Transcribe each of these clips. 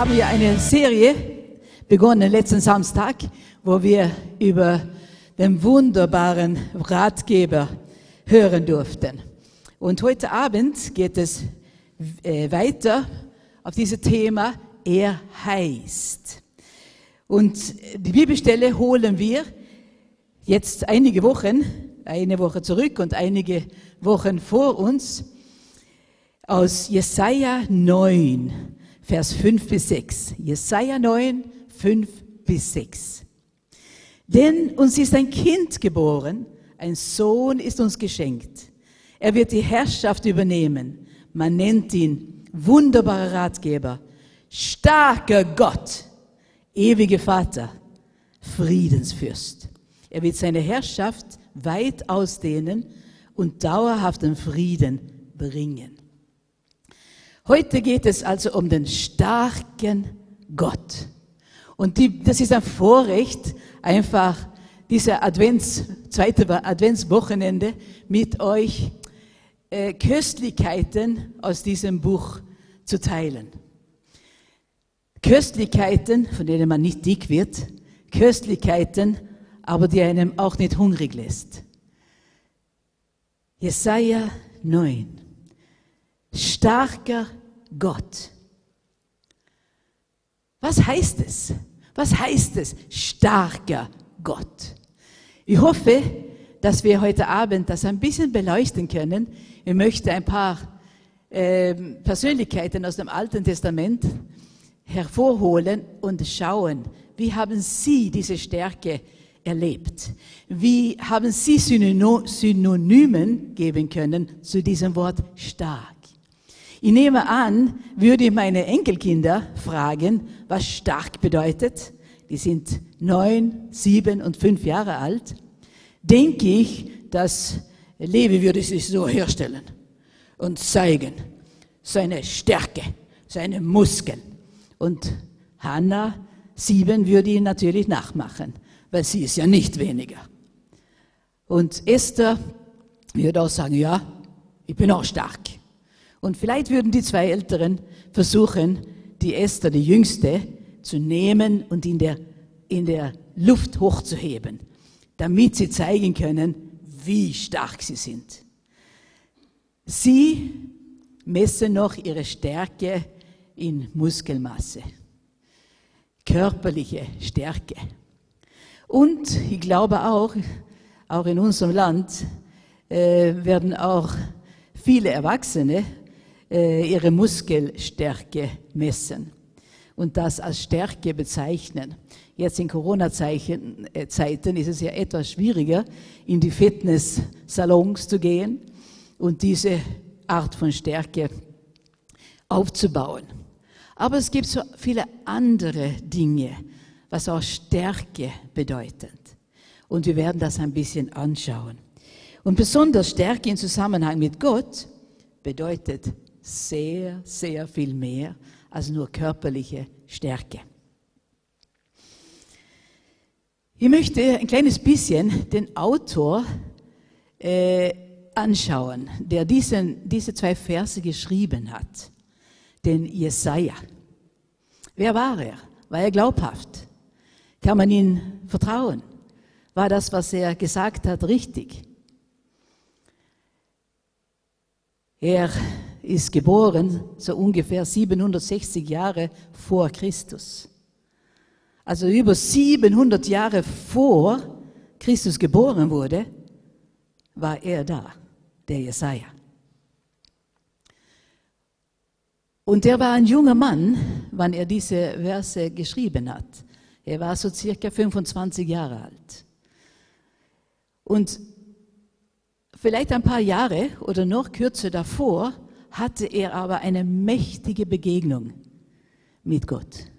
haben wir eine Serie begonnen letzten Samstag, wo wir über den wunderbaren Ratgeber hören durften. Und heute Abend geht es äh, weiter auf dieses Thema, er heißt. Und die Bibelstelle holen wir jetzt einige Wochen, eine Woche zurück und einige Wochen vor uns aus Jesaja 9, Vers 5 bis 6. Jesaja 9, 5 bis 6. Denn uns ist ein Kind geboren, ein Sohn ist uns geschenkt. Er wird die Herrschaft übernehmen. Man nennt ihn wunderbarer Ratgeber, starker Gott, ewiger Vater, Friedensfürst. Er wird seine Herrschaft weit ausdehnen und dauerhaften Frieden bringen. Heute geht es also um den starken Gott. Und die, das ist ein Vorrecht, einfach diese Advents, zweite Adventswochenende mit euch äh, Köstlichkeiten aus diesem Buch zu teilen. Köstlichkeiten, von denen man nicht dick wird, Köstlichkeiten, aber die einem auch nicht hungrig lässt. Jesaja 9. Starker Gott. Was heißt es? Was heißt es? Starker Gott. Ich hoffe, dass wir heute Abend das ein bisschen beleuchten können. Ich möchte ein paar äh, Persönlichkeiten aus dem Alten Testament hervorholen und schauen, wie haben sie diese Stärke erlebt? Wie haben sie Synonymen geben können zu diesem Wort stark? Ich nehme an, würde ich meine Enkelkinder fragen, was stark bedeutet. Die sind neun, sieben und fünf Jahre alt. Denke ich, dass Levi würde sich so herstellen und zeigen seine Stärke, seine Muskeln. Und Hannah, sieben, würde ihn natürlich nachmachen, weil sie ist ja nicht weniger. Und Esther würde auch sagen, ja, ich bin auch stark. Und vielleicht würden die zwei Älteren versuchen, die Esther, die Jüngste, zu nehmen und in der, in der Luft hochzuheben, damit sie zeigen können, wie stark sie sind. Sie messen noch ihre Stärke in Muskelmasse, körperliche Stärke. Und ich glaube auch, auch in unserem Land äh, werden auch viele Erwachsene äh, ihre Muskelstärke messen und das als Stärke bezeichnen. Jetzt in Corona-Zeiten äh, ist es ja etwas schwieriger, in die Fitnesssalons zu gehen und diese Art von Stärke aufzubauen. Aber es gibt so viele andere Dinge, was auch Stärke bedeutet. Und wir werden das ein bisschen anschauen. Und besonders Stärke im Zusammenhang mit Gott bedeutet sehr, sehr viel mehr als nur körperliche Stärke. Ich möchte ein kleines bisschen den Autor äh, anschauen, der diesen, diese zwei Verse geschrieben hat, den Jesaja. Wer war er? War er glaubhaft? Kann man ihm vertrauen? War das, was er gesagt hat, richtig? Er ist geboren so ungefähr 760 Jahre vor Christus. Also über 700 Jahre vor Christus geboren wurde, war er da, der Jesaja. Und er war ein junger Mann, wann er diese Verse geschrieben hat. Er war so circa 25 Jahre alt. Und vielleicht ein paar Jahre oder noch kürzer davor hatte er aber eine mächtige Begegnung mit Gott,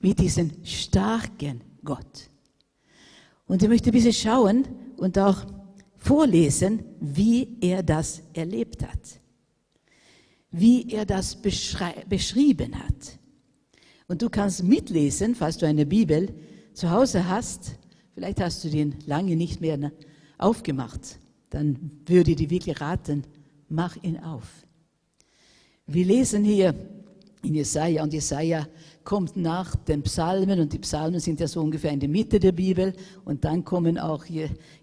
mit diesem starken Gott. Und ich möchte ein bisschen schauen und auch vorlesen, wie er das erlebt hat, wie er das beschrieben hat. Und du kannst mitlesen, falls du eine Bibel zu Hause hast. Vielleicht hast du den lange nicht mehr aufgemacht. Dann würde ich dir wirklich raten, mach ihn auf. Wir lesen hier in Jesaja. Und Jesaja kommt nach den Psalmen und die Psalmen sind ja so ungefähr in der Mitte der Bibel und dann kommen auch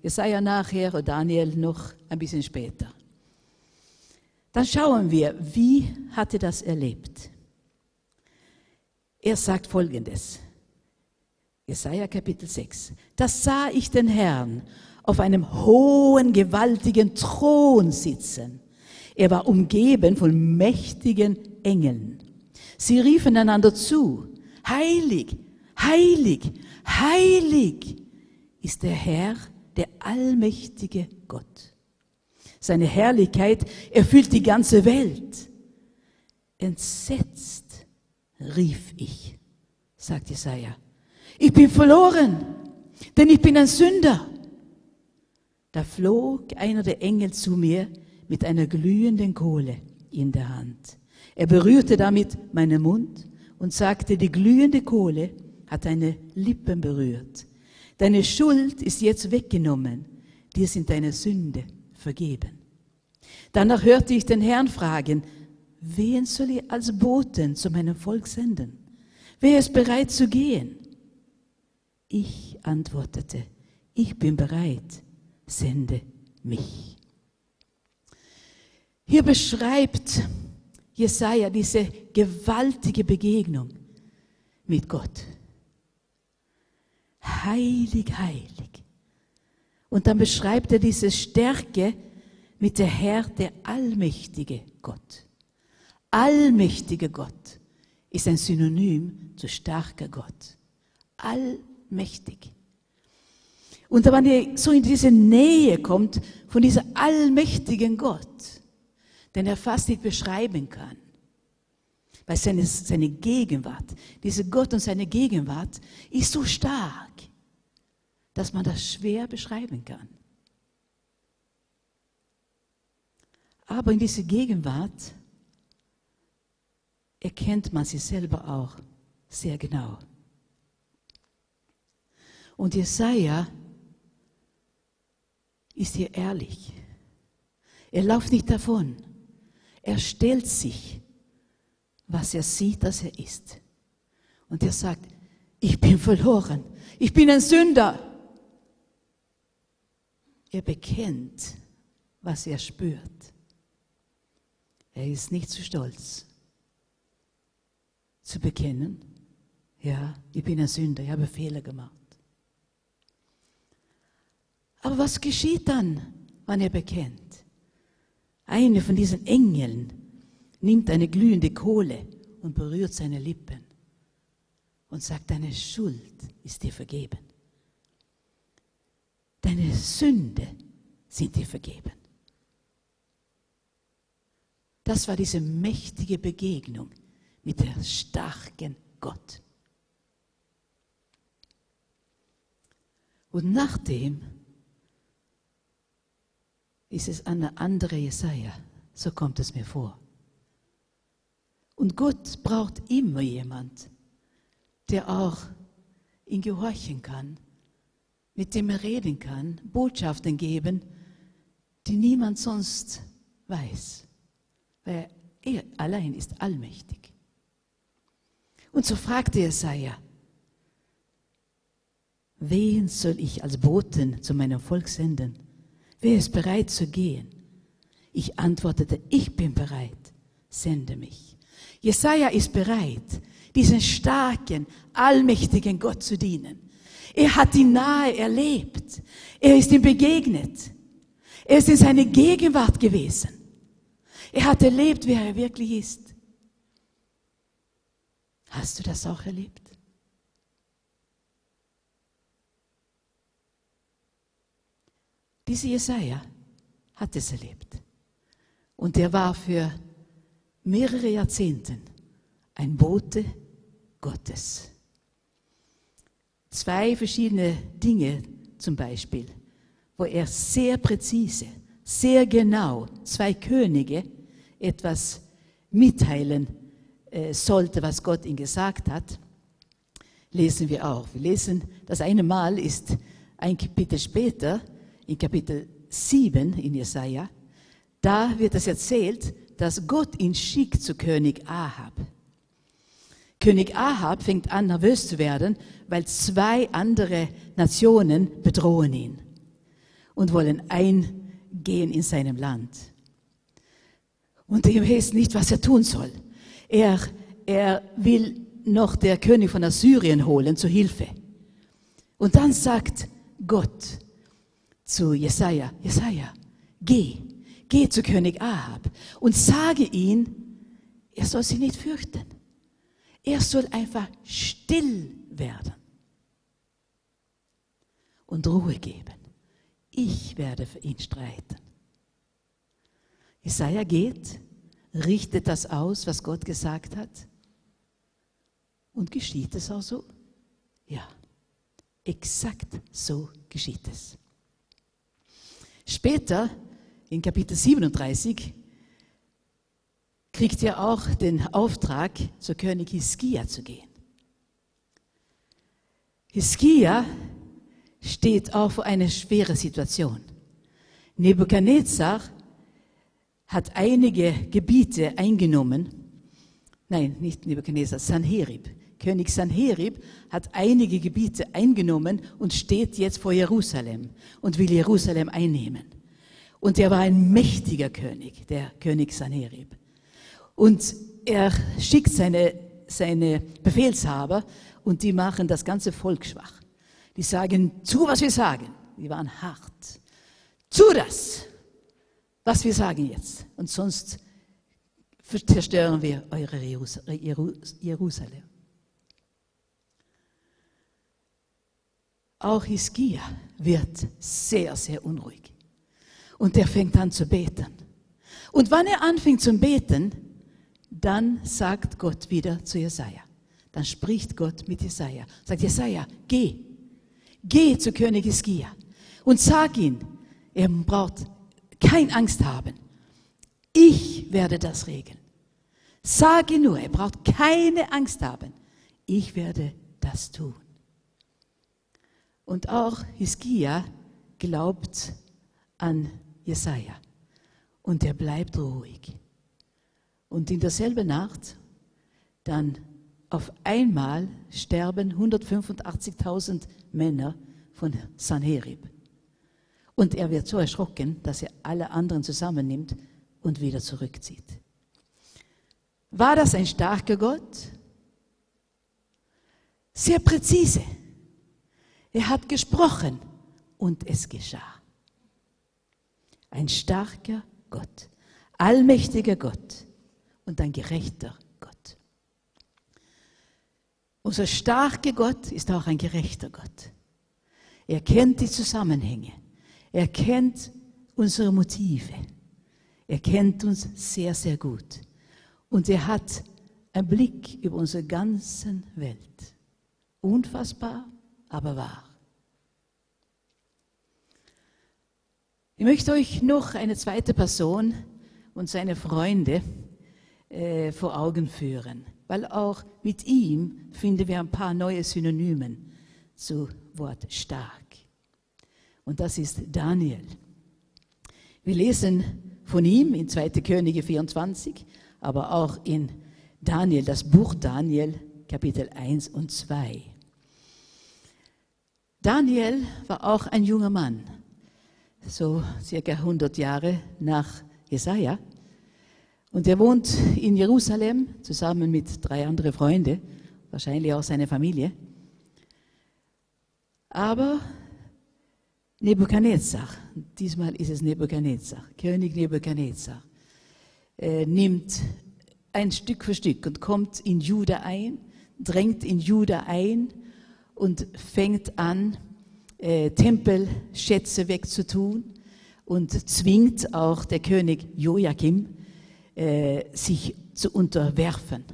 Jesaja nachher und Daniel noch ein bisschen später. Dann schauen wir, wie hat er das erlebt? Er sagt folgendes. Jesaja Kapitel 6. Da sah ich den Herrn auf einem hohen, gewaltigen Thron sitzen. Er war umgeben von mächtigen Engeln. Sie riefen einander zu, heilig, heilig, heilig ist der Herr, der allmächtige Gott. Seine Herrlichkeit erfüllt die ganze Welt. Entsetzt rief ich, sagt Jesaja. Ich bin verloren, denn ich bin ein Sünder. Da flog einer der Engel zu mir mit einer glühenden Kohle in der Hand. Er berührte damit meinen Mund und sagte, die glühende Kohle hat deine Lippen berührt. Deine Schuld ist jetzt weggenommen. Dir sind deine Sünde vergeben. Danach hörte ich den Herrn fragen, wen soll ich als Boten zu meinem Volk senden? Wer ist bereit zu gehen? Ich antwortete, ich bin bereit, sende mich. Hier beschreibt Jesaja diese gewaltige Begegnung mit Gott. Heilig, heilig. Und dann beschreibt er diese Stärke mit der Herr, der allmächtige Gott. Allmächtiger Gott ist ein Synonym zu starker Gott. Allmächtig. Und wenn ihr so in diese Nähe kommt von dieser allmächtigen Gott, den er fast nicht beschreiben kann. Weil seine, seine Gegenwart, diese Gott und seine Gegenwart ist so stark, dass man das schwer beschreiben kann. Aber in dieser Gegenwart erkennt man sich selber auch sehr genau. Und Jesaja ist hier ehrlich. Er läuft nicht davon. Er stellt sich, was er sieht, dass er ist. Und er sagt, ich bin verloren. Ich bin ein Sünder. Er bekennt, was er spürt. Er ist nicht zu stolz zu bekennen, ja, ich bin ein Sünder, ich habe Fehler gemacht. Aber was geschieht dann, wenn er bekennt? Eine von diesen Engeln nimmt eine glühende Kohle und berührt seine Lippen und sagt, deine Schuld ist dir vergeben. Deine Sünde sind dir vergeben. Das war diese mächtige Begegnung mit der starken Gott. Und nachdem ist es eine andere Jesaja. So kommt es mir vor. Und Gott braucht immer jemand, der auch ihn gehorchen kann, mit dem er reden kann, Botschaften geben, die niemand sonst weiß, weil er allein ist allmächtig. Und so fragte Jesaja, wen soll ich als Boten zu meinem Volk senden? Wer ist bereit zu gehen? Ich antwortete, ich bin bereit, sende mich. Jesaja ist bereit, diesen starken, allmächtigen Gott zu dienen. Er hat ihn nahe erlebt. Er ist ihm begegnet. Er ist in seine Gegenwart gewesen. Er hat erlebt, wer er wirklich ist. Hast du das auch erlebt? Dieser Jesaja hat es erlebt. Und er war für mehrere Jahrzehnte ein Bote Gottes. Zwei verschiedene Dinge zum Beispiel, wo er sehr präzise, sehr genau zwei Könige etwas mitteilen äh, sollte, was Gott ihm gesagt hat, lesen wir auch. Wir lesen, das eine Mal ist ein Kapitel später, in Kapitel 7 in Jesaja, da wird es erzählt, dass Gott ihn schickt zu König Ahab. König Ahab fängt an, nervös zu werden, weil zwei andere Nationen bedrohen ihn und wollen eingehen in seinem Land. Und er weiß nicht, was er tun soll. Er, er will noch der König von Assyrien holen zur Hilfe. Und dann sagt Gott zu Jesaja, Jesaja, geh, geh zu König Ahab und sage ihm, er soll sich nicht fürchten. Er soll einfach still werden und Ruhe geben. Ich werde für ihn streiten. Jesaja geht, richtet das aus, was Gott gesagt hat. Und geschieht es auch so? Ja, exakt so geschieht es. Später, in Kapitel 37, kriegt er auch den Auftrag, zu König Hiskia zu gehen. Hiskia steht auch vor einer schweren Situation. Nebukadnezar hat einige Gebiete eingenommen. Nein, nicht Nebukadnezar, Sanherib. König Sanherib hat einige Gebiete eingenommen und steht jetzt vor Jerusalem und will Jerusalem einnehmen. Und er war ein mächtiger König, der König Sanherib. Und er schickt seine, seine Befehlshaber und die machen das ganze Volk schwach. Die sagen, tu, was wir sagen. Die waren hart. Tu das, was wir sagen jetzt. Und sonst zerstören wir eure Jerusalem. Auch Hiskia wird sehr, sehr unruhig. Und er fängt an zu beten. Und wann er anfängt zu beten, dann sagt Gott wieder zu Jesaja. Dann spricht Gott mit Jesaja. Sagt Jesaja, geh. Geh zu König Hiskia und sag ihm, er braucht keine Angst haben. Ich werde das regeln. Sage nur, er braucht keine Angst haben. Ich werde das tun. Und auch Hiskia glaubt an Jesaja. Und er bleibt ruhig. Und in derselben Nacht dann auf einmal sterben 185.000 Männer von Sanherib. Und er wird so erschrocken, dass er alle anderen zusammennimmt und wieder zurückzieht. War das ein starker Gott? Sehr präzise. Er hat gesprochen und es geschah. Ein starker Gott, allmächtiger Gott und ein gerechter Gott. Unser starker Gott ist auch ein gerechter Gott. Er kennt die Zusammenhänge. Er kennt unsere Motive. Er kennt uns sehr, sehr gut. Und er hat einen Blick über unsere ganze Welt. Unfassbar, aber wahr. Ich möchte euch noch eine zweite Person und seine Freunde äh, vor Augen führen, weil auch mit ihm finden wir ein paar neue Synonymen zu Wort stark. Und das ist Daniel. Wir lesen von ihm in 2. Könige 24, aber auch in Daniel, das Buch Daniel, Kapitel 1 und 2. Daniel war auch ein junger Mann, so circa 100 Jahre nach Jesaja. Und er wohnt in Jerusalem zusammen mit drei anderen Freunden, wahrscheinlich auch seine Familie. Aber Nebukadnezar, diesmal ist es Nebukadnezar, König Nebukadnezar, äh, nimmt ein Stück für Stück und kommt in Juda ein, drängt in Juda ein und fängt an, äh, Tempelschätze wegzutun und zwingt auch der König Joachim, äh, sich zu unterwerfen.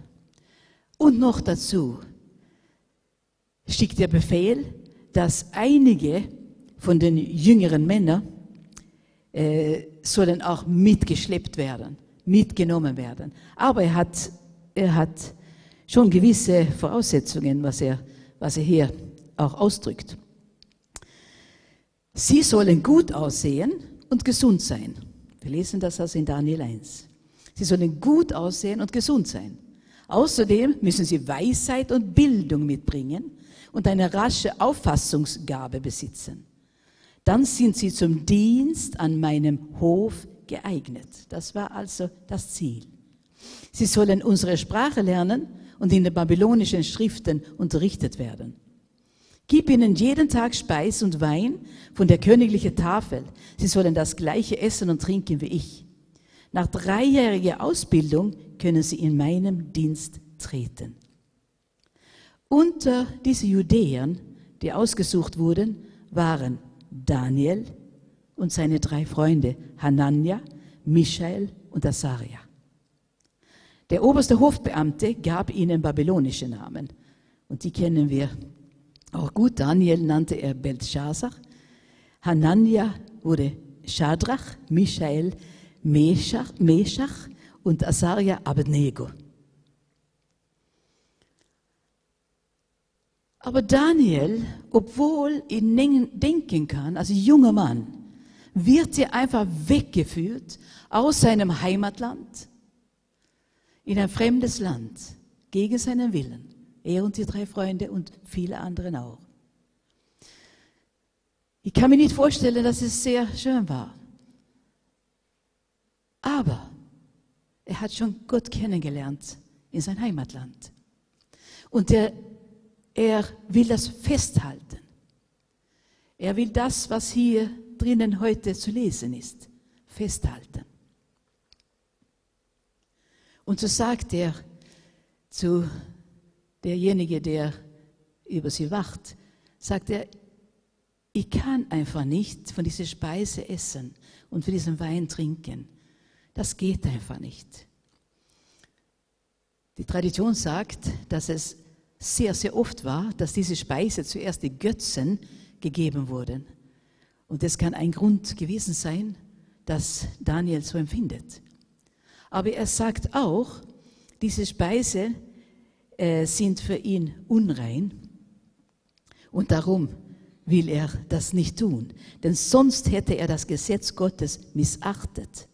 Und noch dazu schickt der Befehl, dass einige von den jüngeren Männern äh, sollen auch mitgeschleppt werden, mitgenommen werden. Aber er hat, er hat schon gewisse Voraussetzungen, was er, was er hier auch ausdrückt. Sie sollen gut aussehen und gesund sein. Wir lesen das also in Daniel 1. Sie sollen gut aussehen und gesund sein. Außerdem müssen sie Weisheit und Bildung mitbringen und eine rasche Auffassungsgabe besitzen. Dann sind sie zum Dienst an meinem Hof geeignet. Das war also das Ziel. Sie sollen unsere Sprache lernen und in den babylonischen Schriften unterrichtet werden. Gib ihnen jeden Tag Speis und Wein von der königlichen Tafel. Sie sollen das gleiche essen und trinken wie ich. Nach dreijähriger Ausbildung können sie in meinem Dienst treten. Unter diese Judäern, die ausgesucht wurden, waren Daniel und seine drei Freunde Hanania, Michael und Asaria. Der oberste Hofbeamte gab ihnen babylonische Namen und die kennen wir auch gut. Daniel nannte er Belshazzar, Hanania wurde Shadrach, Michael Meshach, Meshach und Asaria Abednego. Aber Daniel, obwohl er denken kann, also junger Mann, wird hier einfach weggeführt aus seinem Heimatland in ein fremdes Land gegen seinen Willen. Er und die drei Freunde und viele anderen auch. Ich kann mir nicht vorstellen, dass es sehr schön war. Aber er hat schon Gott kennengelernt in sein Heimatland. Und er, er will das festhalten. Er will das, was hier drinnen heute zu lesen ist, festhalten. Und so sagt er zu derjenige, der über sie wacht, sagt er, ich kann einfach nicht von dieser Speise essen und von diesem Wein trinken. Das geht einfach nicht. Die Tradition sagt, dass es sehr, sehr oft war, dass diese Speise zuerst die Götzen gegeben wurden. Und das kann ein Grund gewesen sein, dass Daniel so empfindet. Aber er sagt auch, diese Speise äh, sind für ihn unrein und darum will er das nicht tun. Denn sonst hätte er das Gesetz Gottes missachtet,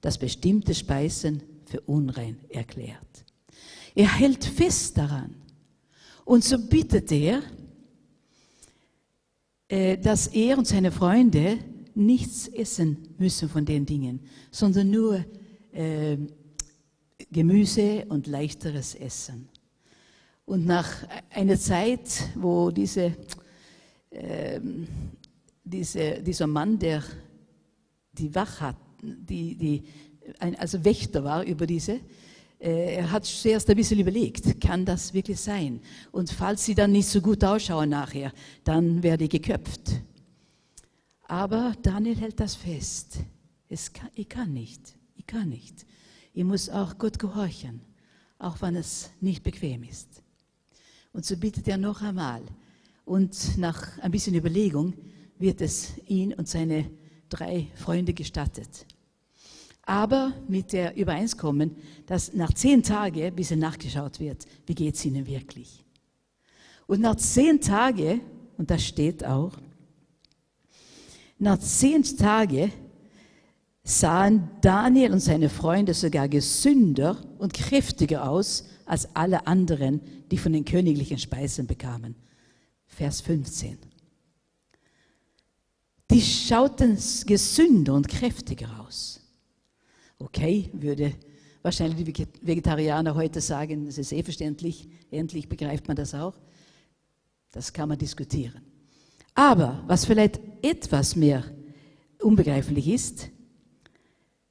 das bestimmte Speisen für unrein erklärt. Er hält fest daran und so bittet er, äh, dass er und seine Freunde nichts essen müssen von den Dingen, sondern nur äh, Gemüse und leichteres Essen. Und nach einer Zeit, wo diese, äh, diese, dieser Mann, der die Wach hat, die, die, ein, also Wächter war über diese, äh, er hat zuerst ein bisschen überlegt, kann das wirklich sein? Und falls sie dann nicht so gut ausschauen nachher, dann werde ich geköpft. Aber Daniel hält das fest. Es kann, ich kann nicht, ich kann nicht. Ich muss auch Gott gehorchen, auch wenn es nicht bequem ist. Und so bittet er noch einmal. Und nach ein bisschen Überlegung wird es ihn und seine drei Freunde gestattet aber mit der Übereinkommen, dass nach zehn Tagen ein bisschen nachgeschaut wird, wie geht es ihnen wirklich. Und nach zehn Tagen, und das steht auch, nach zehn Tagen sahen Daniel und seine Freunde sogar gesünder und kräftiger aus als alle anderen, die von den königlichen Speisen bekamen. Vers 15. Die schauten gesünder und kräftiger aus. Okay, würde wahrscheinlich die Vegetarianer heute sagen, das ist eh verständlich, endlich begreift man das auch. Das kann man diskutieren. Aber was vielleicht etwas mehr unbegreiflich ist,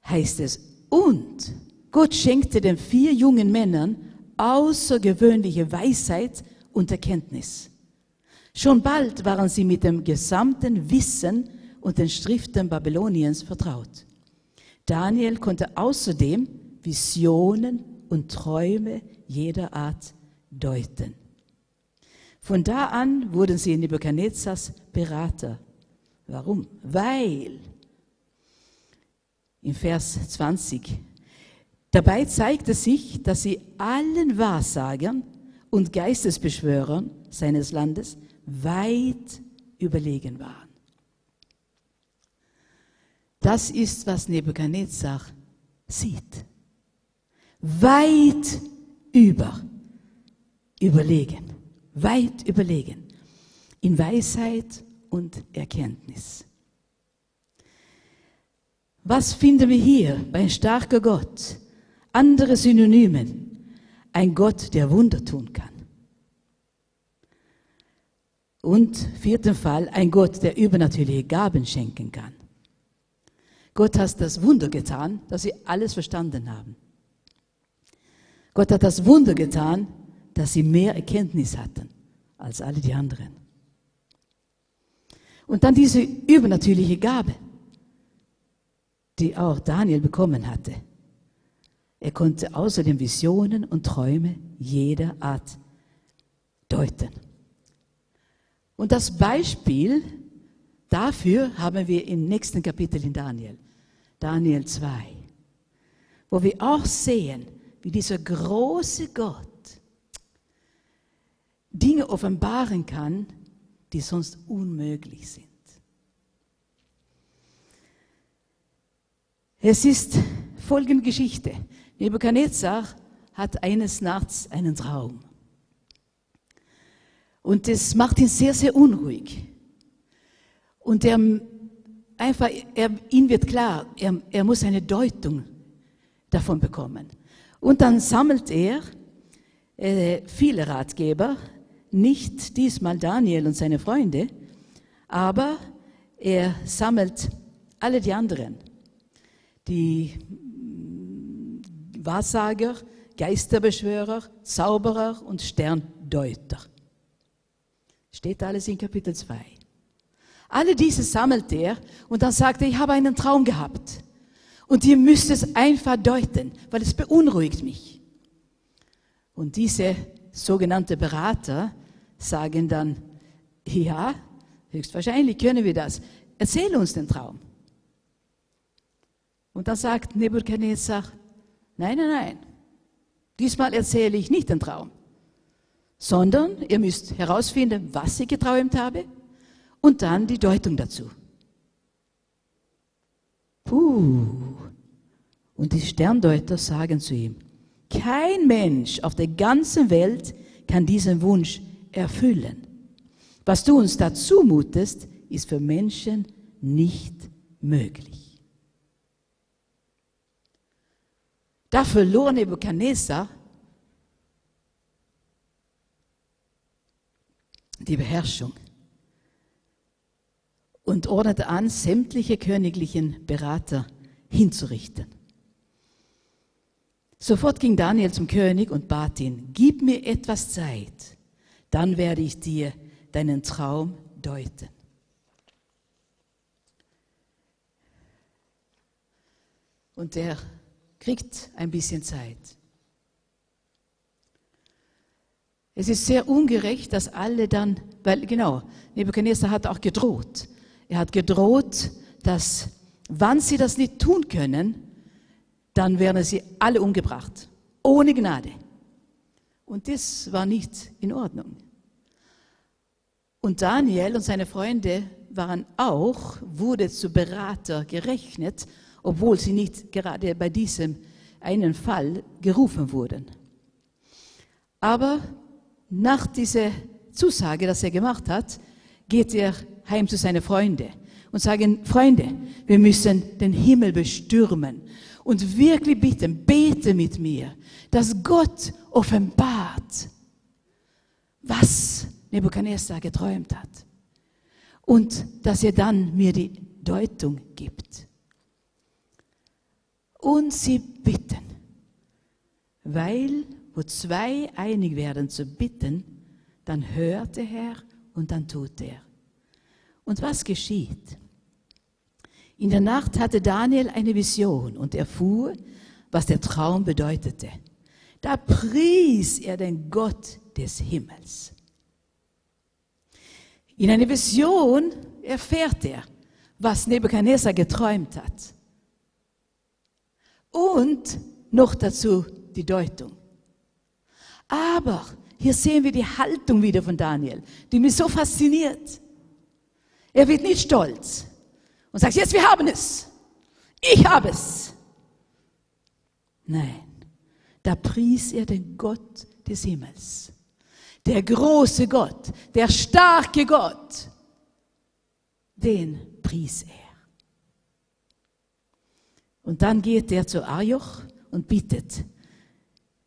heißt es, und Gott schenkte den vier jungen Männern außergewöhnliche Weisheit und Erkenntnis. Schon bald waren sie mit dem gesamten Wissen und den Schriften Babyloniens vertraut. Daniel konnte außerdem Visionen und Träume jeder Art deuten. Von da an wurden sie in Nebuchadnezzars Berater. Warum? Weil, im Vers 20, dabei zeigte sich, dass sie allen Wahrsagern und Geistesbeschwörern seines Landes weit überlegen waren. Das ist, was Nebuchadnezzar sieht. Weit über, überlegen, weit überlegen, in Weisheit und Erkenntnis. Was finden wir hier bei starker Gott? Andere Synonymen. Ein Gott, der Wunder tun kann. Und vierten Fall, ein Gott, der übernatürliche Gaben schenken kann. Gott hat das Wunder getan, dass sie alles verstanden haben. Gott hat das Wunder getan, dass sie mehr Erkenntnis hatten als alle die anderen. Und dann diese übernatürliche Gabe, die auch Daniel bekommen hatte. Er konnte außerdem Visionen und Träume jeder Art deuten. Und das Beispiel dafür haben wir im nächsten Kapitel in Daniel, Daniel 2, wo wir auch sehen, wie dieser große Gott Dinge offenbaren kann, die sonst unmöglich sind. Es ist folgende Geschichte. Nebuchadnezzar hat eines Nachts einen Traum. Und das macht ihn sehr, sehr unruhig. Und er einfach, er, ihm wird klar, er, er muss eine Deutung davon bekommen. Und dann sammelt er äh, viele Ratgeber, nicht diesmal Daniel und seine Freunde, aber er sammelt alle die anderen, die Wahrsager, Geisterbeschwörer, Zauberer und Sterndeuter. Steht alles in Kapitel 2. Alle diese sammelt er und dann sagt er, ich habe einen Traum gehabt. Und ihr müsst es einfach deuten, weil es beunruhigt mich. Und diese sogenannte Berater sagen dann, ja, höchstwahrscheinlich können wir das. Erzähl uns den Traum. Und dann sagt Nebuchadnezzar, nein, nein, nein, diesmal erzähle ich nicht den Traum sondern ihr müsst herausfinden, was ich geträumt habe und dann die Deutung dazu. Puh. Und die Sterndeuter sagen zu ihm, kein Mensch auf der ganzen Welt kann diesen Wunsch erfüllen. Was du uns da zumutest, ist für Menschen nicht möglich. Da verlor Nebuchadnezzar die Beherrschung und ordnete an, sämtliche königlichen Berater hinzurichten. Sofort ging Daniel zum König und bat ihn, gib mir etwas Zeit, dann werde ich dir deinen Traum deuten. Und er kriegt ein bisschen Zeit. Es ist sehr ungerecht, dass alle dann, weil genau, Nebuchadnezzar hat auch gedroht. Er hat gedroht, dass, wann sie das nicht tun können, dann werden sie alle umgebracht. Ohne Gnade. Und das war nicht in Ordnung. Und Daniel und seine Freunde waren auch, wurde zu Berater gerechnet, obwohl sie nicht gerade bei diesem einen Fall gerufen wurden. Aber nach dieser Zusage, dass er gemacht hat, geht er heim zu seinen Freunden und sagen, Freunde, wir müssen den Himmel bestürmen und wirklich bitten, bete mit mir, dass Gott offenbart, was Nebuchadnezzar geträumt hat und dass er dann mir die Deutung gibt. Und sie bitten, weil wo zwei einig werden zu bitten, dann hört der Herr und dann tut er. Und was geschieht? In der Nacht hatte Daniel eine Vision und erfuhr, was der Traum bedeutete. Da pries er den Gott des Himmels. In einer Vision erfährt er, was Nebuchadnezzar geträumt hat. Und noch dazu die Deutung. Aber hier sehen wir die Haltung wieder von Daniel, die mich so fasziniert. Er wird nicht stolz und sagt, jetzt wir haben es. Ich habe es. Nein. da pries er den Gott des Himmels. Der große Gott, der starke Gott, den pries er. Und dann geht er zu Arjoch und bittet,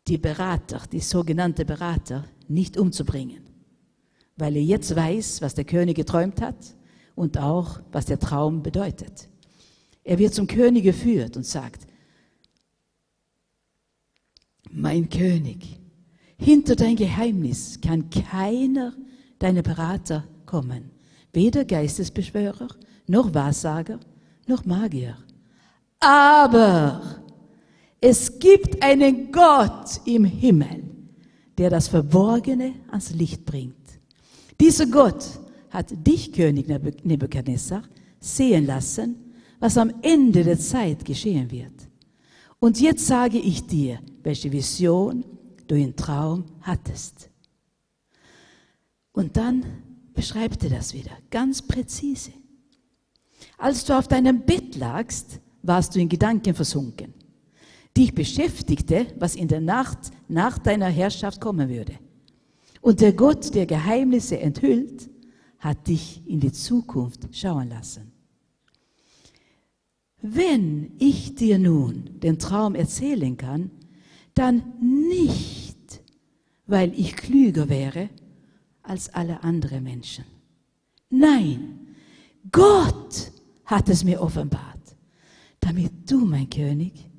die Berater, die sogenannte Berater, nicht umzubringen, weil er jetzt weiß, was der König geträumt hat und auch, was der Traum bedeutet. Er wird zum König geführt und sagt, mein König, hinter dein Geheimnis kann keiner deiner Berater kommen, weder Geistesbeschwörer, noch Wahrsager, noch Magier. Aber es gibt einen Gott im Himmel, der das Verborgene ans Licht bringt. Dieser Gott hat dich, König Nebuchadnezzar, sehen lassen, was am Ende der Zeit geschehen wird. Und jetzt sage ich dir, welche Vision du im Traum hattest. Und dann beschreibt er das wieder, ganz präzise. Als du auf deinem Bett lagst, warst du in Gedanken versunken. Dich beschäftigte, was in der Nacht nach deiner Herrschaft kommen würde. Und der Gott, der Geheimnisse enthüllt, hat dich in die Zukunft schauen lassen. Wenn ich dir nun den Traum erzählen kann, dann nicht, weil ich klüger wäre als alle anderen Menschen. Nein, Gott hat es mir offenbart damit du, mein König,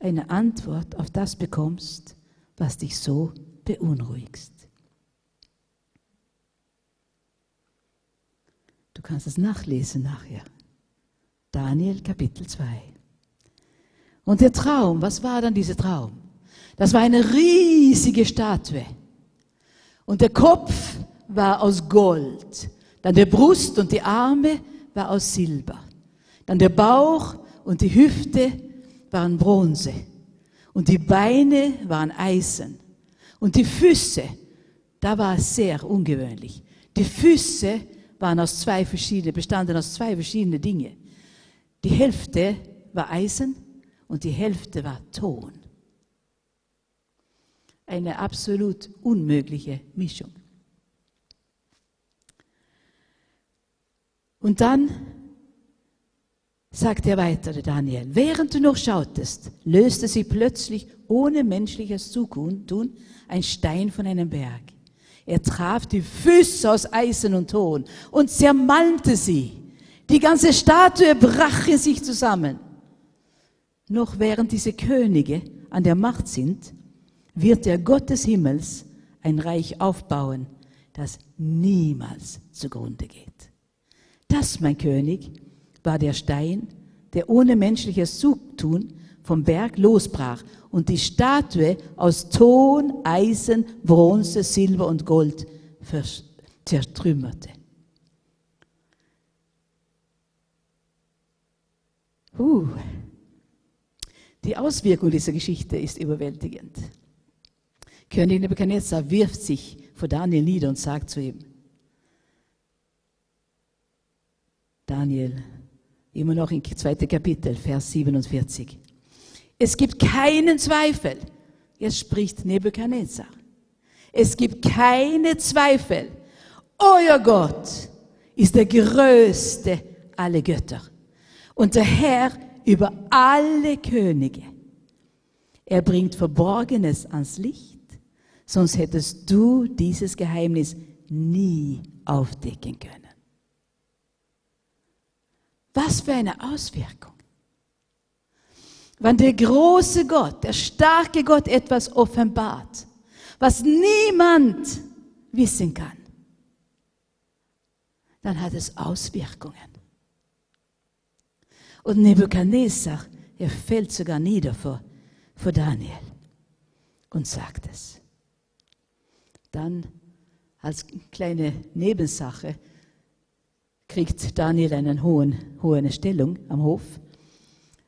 eine Antwort auf das bekommst, was dich so beunruhigst. Du kannst es nachlesen nachher. Daniel Kapitel 2. Und der Traum, was war dann dieser Traum? Das war eine riesige Statue. Und der Kopf war aus Gold. Dann der Brust und die Arme war aus Silber. Dann der Bauch und die Hüfte waren Bronze und die Beine waren Eisen und die Füße, da war es sehr ungewöhnlich. Die Füße waren aus zwei verschiedenen, bestanden aus zwei verschiedenen Dingen. Die Hälfte war Eisen und die Hälfte war Ton. Eine absolut unmögliche Mischung. Und dann sagt er weiter, Daniel, während du noch schautest, löste sie plötzlich ohne menschliches Zutun ein Stein von einem Berg. Er traf die Füße aus Eisen und Ton und zermalmte sie. Die ganze Statue brach in sich zusammen. Noch während diese Könige an der Macht sind, wird der Gott des Himmels ein Reich aufbauen, das niemals zugrunde geht. Das, mein König, war der Stein, der ohne menschliches Zutun vom Berg losbrach und die Statue aus Ton, Eisen, Bronze, Silber und Gold zertrümmerte. Uh, die Auswirkung dieser Geschichte ist überwältigend. König Nebuchadnezzar wirft sich vor Daniel nieder und sagt zu ihm, Daniel, Immer noch im zweiten Kapitel, Vers 47. Es gibt keinen Zweifel. Jetzt spricht Nebuchadnezzar. Es gibt keine Zweifel. Euer Gott ist der größte aller Götter und der Herr über alle Könige. Er bringt Verborgenes ans Licht, sonst hättest du dieses Geheimnis nie aufdecken können. Was für eine Auswirkung. Wenn der große Gott, der starke Gott etwas offenbart, was niemand wissen kann, dann hat es Auswirkungen. Und Nebuchadnezzar, er fällt sogar nieder vor, vor Daniel und sagt es. Dann als kleine Nebensache kriegt Daniel eine hohen, hohe Stellung am Hof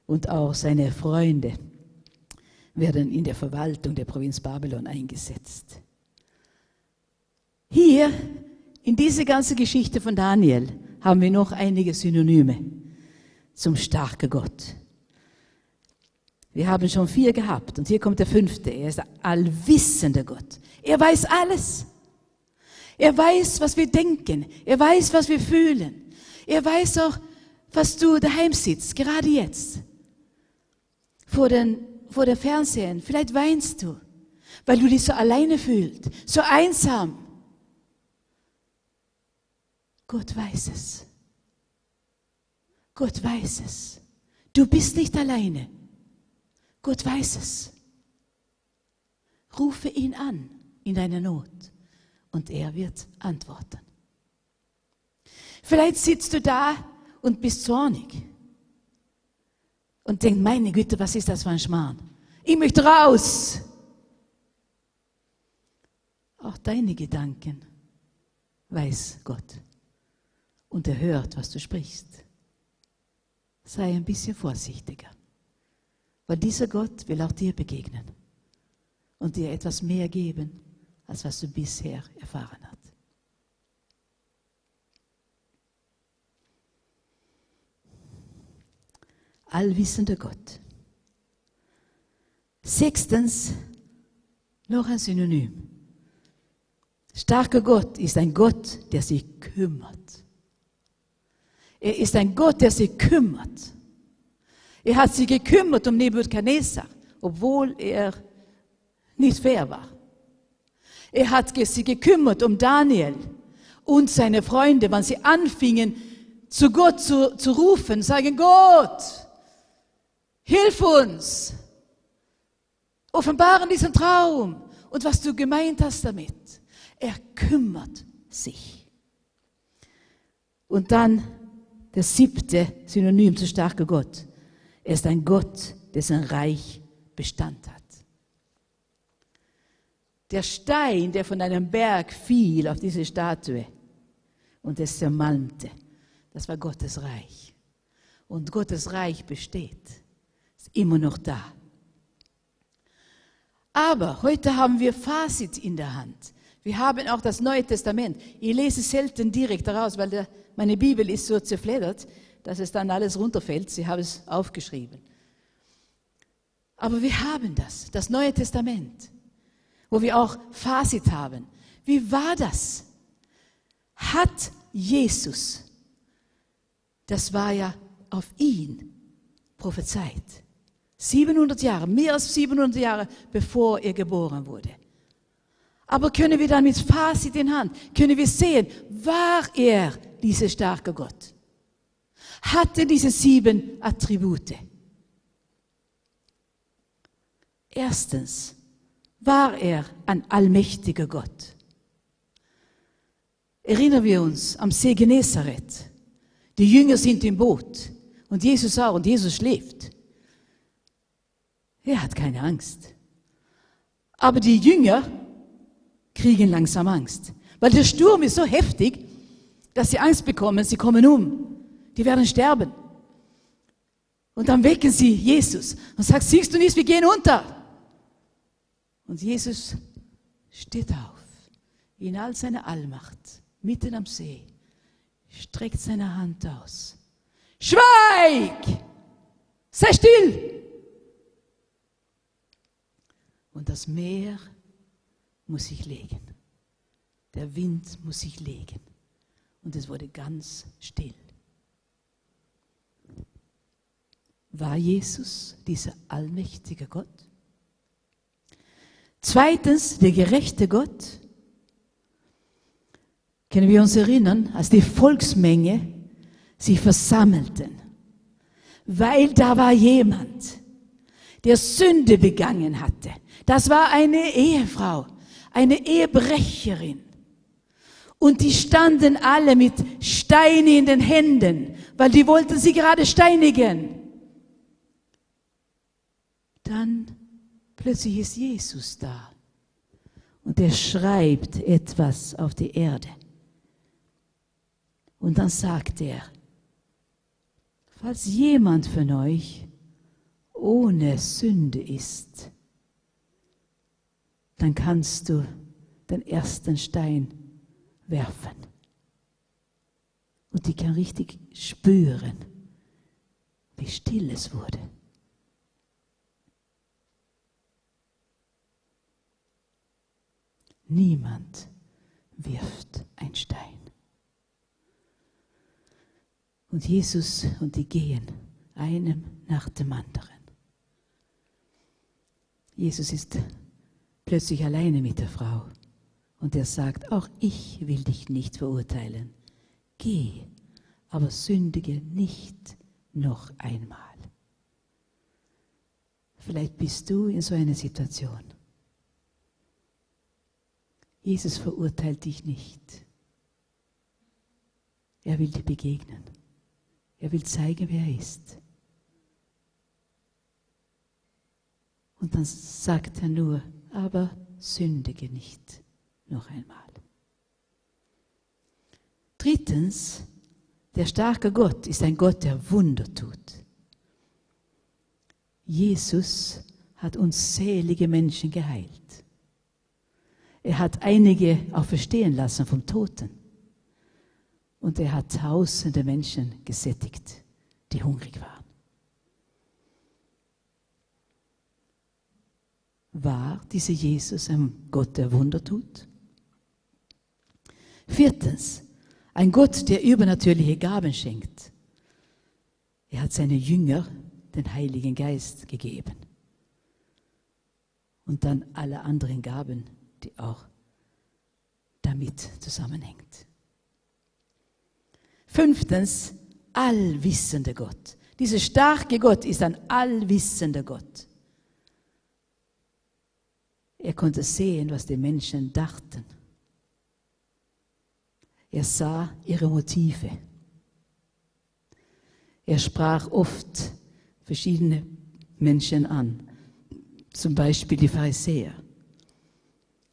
und auch seine Freunde werden in der Verwaltung der Provinz Babylon eingesetzt. Hier, in dieser ganzen Geschichte von Daniel, haben wir noch einige Synonyme zum starken Gott. Wir haben schon vier gehabt und hier kommt der fünfte. Er ist der allwissende Gott. Er weiß alles. Er weiß, was wir denken. Er weiß, was wir fühlen. Er weiß auch, was du daheim sitzt, gerade jetzt. Vor, den, vor der Fernsehen. Vielleicht weinst du, weil du dich so alleine fühlst, so einsam. Gott weiß es. Gott weiß es. Du bist nicht alleine. Gott weiß es. Rufe ihn an in deiner Not und er wird antworten. Vielleicht sitzt du da und bist zornig und denkst, meine Güte, was ist das für ein Schmarrn? Ich möchte raus. Auch deine Gedanken weiß Gott und er hört, was du sprichst. Sei ein bisschen vorsichtiger, weil dieser Gott will auch dir begegnen und dir etwas mehr geben, als was du bisher erfahren hast. Allwissender Gott. Sechstens, noch ein Synonym. Starker Gott ist ein Gott, der sich kümmert. Er ist ein Gott, der sich kümmert. Er hat sich gekümmert um Nebukadnezar, obwohl er nicht fair war. Er hat sich gekümmert um Daniel und seine Freunde, wenn sie anfingen, zu Gott zu, zu rufen, sagen, Gott, hilf uns, offenbaren diesen Traum und was du gemeint hast damit. Er kümmert sich. Und dann der siebte Synonym zu starker Gott. Er ist ein Gott, dessen Reich Bestand hat. Der Stein, der von einem Berg fiel auf diese Statue und es zermalmte, das war Gottes Reich. Und Gottes Reich besteht, ist immer noch da. Aber heute haben wir Fazit in der Hand. Wir haben auch das Neue Testament. Ich lese selten direkt daraus, weil der, meine Bibel ist so zerfleddert, dass es dann alles runterfällt. Sie haben es aufgeschrieben. Aber wir haben das, das Neue Testament, wo wir auch Fazit haben. Wie war das? Hat Jesus, das war ja auf ihn prophezeit, 700 Jahre, mehr als 700 Jahre bevor er geboren wurde. Aber können wir dann mit Fazit in Hand, können wir sehen, war er dieser starke Gott? Hatte diese sieben Attribute? Erstens, war er ein allmächtiger Gott? Erinnern wir uns am See Genezareth. Die Jünger sind im Boot und Jesus auch und Jesus schläft. Er hat keine Angst. Aber die Jünger kriegen langsam Angst. Weil der Sturm ist so heftig, dass sie Angst bekommen, sie kommen um. Die werden sterben. Und dann wecken sie Jesus und sagen, siehst du nicht, wir gehen unter. Und Jesus steht auf, in all seiner Allmacht, mitten am See, streckt seine Hand aus. Schweig! Sei still! Und das Meer muss sich legen. Der Wind muss sich legen. Und es wurde ganz still. War Jesus dieser allmächtige Gott? Zweitens, der gerechte Gott. Können wir uns erinnern, als die Volksmenge sich versammelten, weil da war jemand, der Sünde begangen hatte. Das war eine Ehefrau, eine Ehebrecherin. Und die standen alle mit Steinen in den Händen, weil die wollten sie gerade steinigen. Dann plötzlich ist Jesus da und er schreibt etwas auf die Erde. Und dann sagt er, falls jemand von euch ohne Sünde ist, dann kannst du den ersten Stein werfen. Und die kann richtig spüren, wie still es wurde. Niemand wirft ein Stein. Und Jesus und die gehen einem nach dem anderen. Jesus ist plötzlich alleine mit der Frau und er sagt, auch ich will dich nicht verurteilen. Geh, aber sündige nicht noch einmal. Vielleicht bist du in so einer Situation. Jesus verurteilt dich nicht. Er will dir begegnen. Er will zeigen, wer er ist. Und dann sagt er nur, aber sündige nicht noch einmal. Drittens, der starke Gott ist ein Gott, der Wunder tut. Jesus hat unzählige Menschen geheilt. Er hat einige auch verstehen lassen vom Toten. Und er hat tausende Menschen gesättigt, die hungrig waren. War dieser Jesus ein Gott, der Wunder tut? Viertens, ein Gott, der übernatürliche Gaben schenkt. Er hat seine Jünger den Heiligen Geist gegeben. Und dann alle anderen Gaben, die auch damit zusammenhängt. Fünftens, allwissender Gott. Dieser starke Gott ist ein allwissender Gott. Er konnte sehen, was die Menschen dachten. Er sah ihre Motive. Er sprach oft verschiedene Menschen an, zum Beispiel die Pharisäer,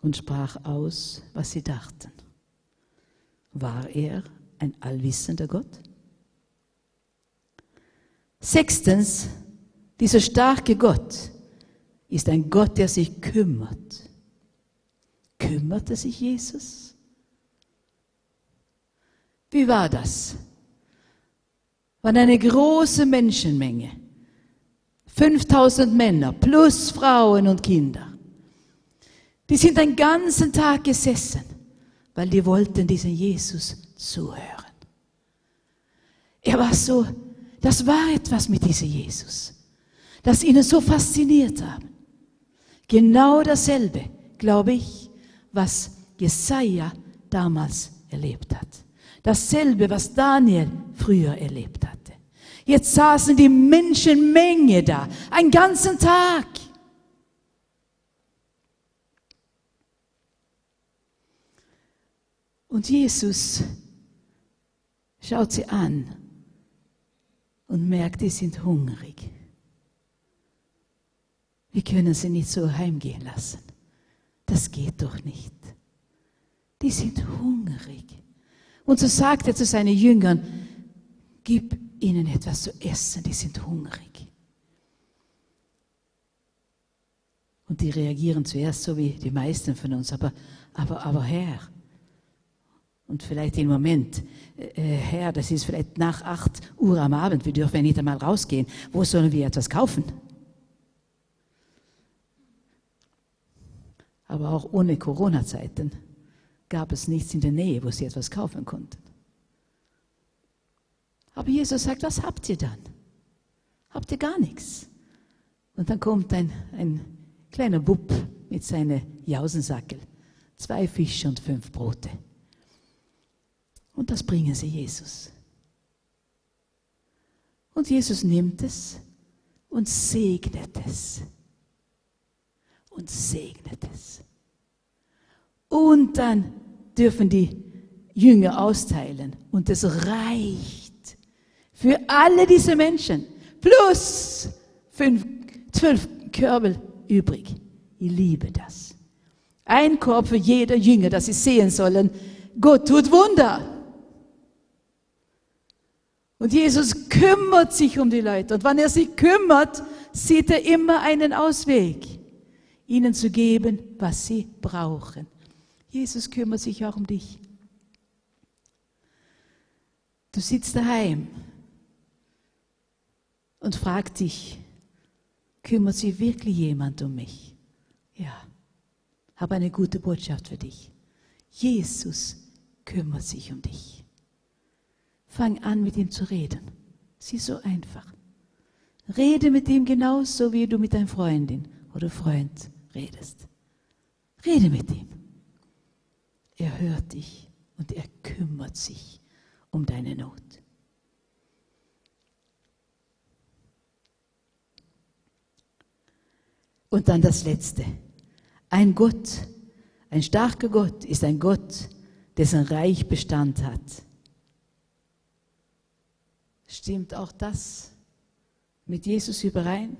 und sprach aus, was sie dachten. War er ein allwissender Gott? Sechstens, dieser starke Gott ist ein Gott, der sich kümmert. Kümmerte sich Jesus? Wie war das? War eine große Menschenmenge. 5000 Männer plus Frauen und Kinder. Die sind den ganzen Tag gesessen, weil die wollten diesen Jesus zuhören. Er war so, das war etwas mit diesem Jesus, das ihnen so fasziniert hat. Genau dasselbe, glaube ich, was Jesaja damals erlebt hat. Dasselbe, was Daniel früher erlebt hatte. Jetzt saßen die Menschenmenge da, einen ganzen Tag. Und Jesus schaut sie an und merkt, die sind hungrig. Wir können sie nicht so heimgehen lassen. Das geht doch nicht. Die sind hungrig. Und so sagt er zu seinen Jüngern, gib ihnen etwas zu essen, die sind hungrig. Und die reagieren zuerst so wie die meisten von uns, aber, aber, aber Herr, und vielleicht im Moment, äh, Herr, das ist vielleicht nach acht Uhr am Abend, wir dürfen ja nicht einmal rausgehen, wo sollen wir etwas kaufen? Aber auch ohne Corona-Zeiten gab es nichts in der Nähe, wo sie etwas kaufen konnten. Aber Jesus sagt, was habt ihr dann? Habt ihr gar nichts? Und dann kommt ein, ein kleiner Bub mit seinen Jausensackel, zwei Fische und fünf Brote. Und das bringen sie Jesus. Und Jesus nimmt es und segnet es und segnet es. Und dann dürfen die Jünger austeilen und es reicht für alle diese Menschen plus fünf, zwölf Körbel übrig. Ich liebe das. Ein Korb für jeder Jünger, dass sie sehen sollen, Gott tut Wunder. Und Jesus kümmert sich um die Leute. Und wenn er sich kümmert, sieht er immer einen Ausweg ihnen zu geben, was sie brauchen. Jesus kümmert sich auch um dich. Du sitzt daheim und fragst dich, kümmert sich wirklich jemand um mich? Ja. habe eine gute Botschaft für dich. Jesus kümmert sich um dich. Fang an, mit ihm zu reden. Sie ist so einfach. Rede mit ihm genauso, wie du mit deiner Freundin oder Freund redest. Rede mit ihm. Er hört dich und er kümmert sich um deine Not. Und dann das Letzte. Ein Gott, ein starker Gott ist ein Gott, dessen Reich Bestand hat. Stimmt auch das mit Jesus überein?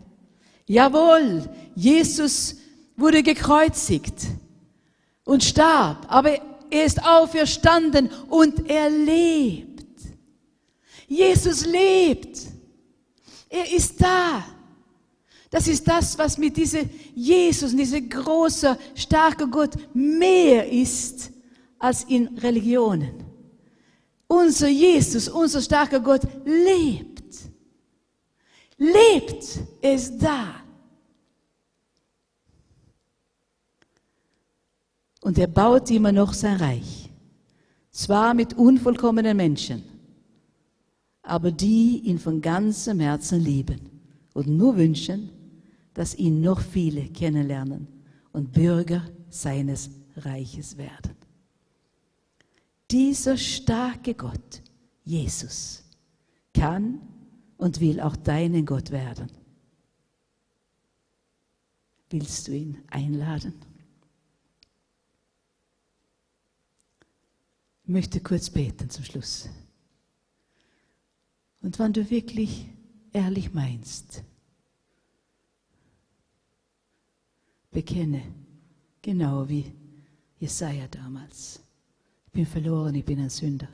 Jawohl, Jesus wurde gekreuzigt und starb, aber er ist auferstanden und er lebt. Jesus lebt. Er ist da. Das ist das, was mit diesem Jesus, dieser große, starke Gott mehr ist als in Religionen. Unser Jesus, unser starker Gott lebt. Lebt, ist da. Und er baut immer noch sein Reich. Zwar mit unvollkommenen Menschen, aber die ihn von ganzem Herzen lieben und nur wünschen, dass ihn noch viele kennenlernen und Bürger seines Reiches werden. Dieser starke Gott, Jesus, kann und will auch deinen Gott werden. Willst du ihn einladen? Ich möchte kurz beten zum Schluss. Und wenn du wirklich ehrlich meinst, bekenne, genau wie Jesaja damals. Ich bin verloren, ich bin ein Sünder.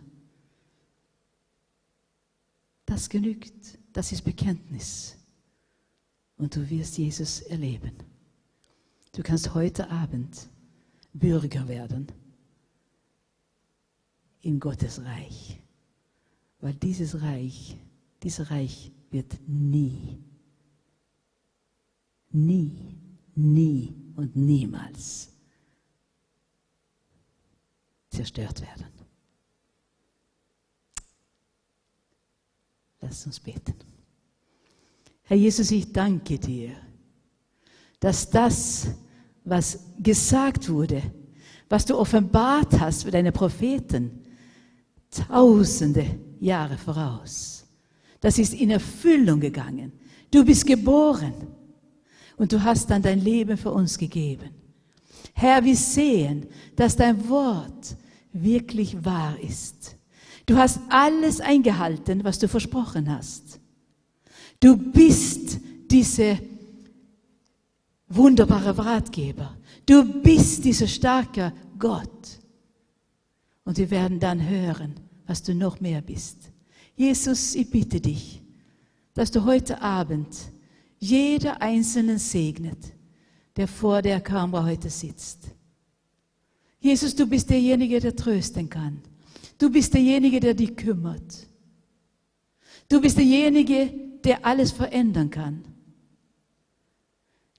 Das genügt, das ist Bekenntnis. Und du wirst Jesus erleben. Du kannst heute Abend Bürger werden in Gottes Reich. Weil dieses Reich, dieses Reich wird nie, nie nie und niemals zerstört werden. Lass uns beten. Herr Jesus, ich danke dir, dass das, was gesagt wurde, was du offenbart hast für deine Propheten, tausende Jahre voraus, das ist in Erfüllung gegangen. Du bist geboren und du hast dann dein Leben für uns gegeben. Herr, wir sehen, dass dein Wort wirklich wahr ist. Du hast alles eingehalten, was du versprochen hast. Du bist diese wunderbare Ratgeber. Du bist dieser starke Gott. Und wir werden dann hören, was du noch mehr bist. Jesus, ich bitte dich, dass du heute Abend jeder Einzelnen segnet, der vor der Kamera heute sitzt. Jesus, du bist derjenige, der trösten kann. Du bist derjenige, der dich kümmert. Du bist derjenige, der alles verändern kann.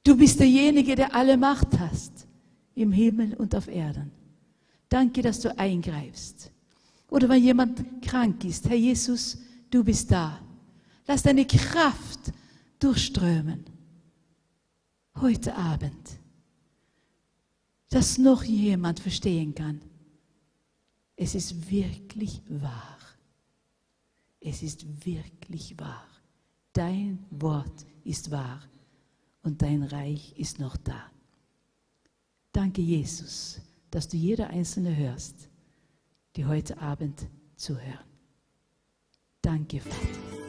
Du bist derjenige, der alle Macht hast, im Himmel und auf Erden. Danke, dass du eingreifst. Oder wenn jemand krank ist, Herr Jesus, du bist da. Lass deine Kraft durchströmen. Heute Abend. Dass noch jemand verstehen kann. Es ist wirklich wahr. Es ist wirklich wahr. Dein Wort ist wahr und dein Reich ist noch da. Danke, Jesus, dass du jeder Einzelne hörst, die heute Abend zuhören. Danke, Vater.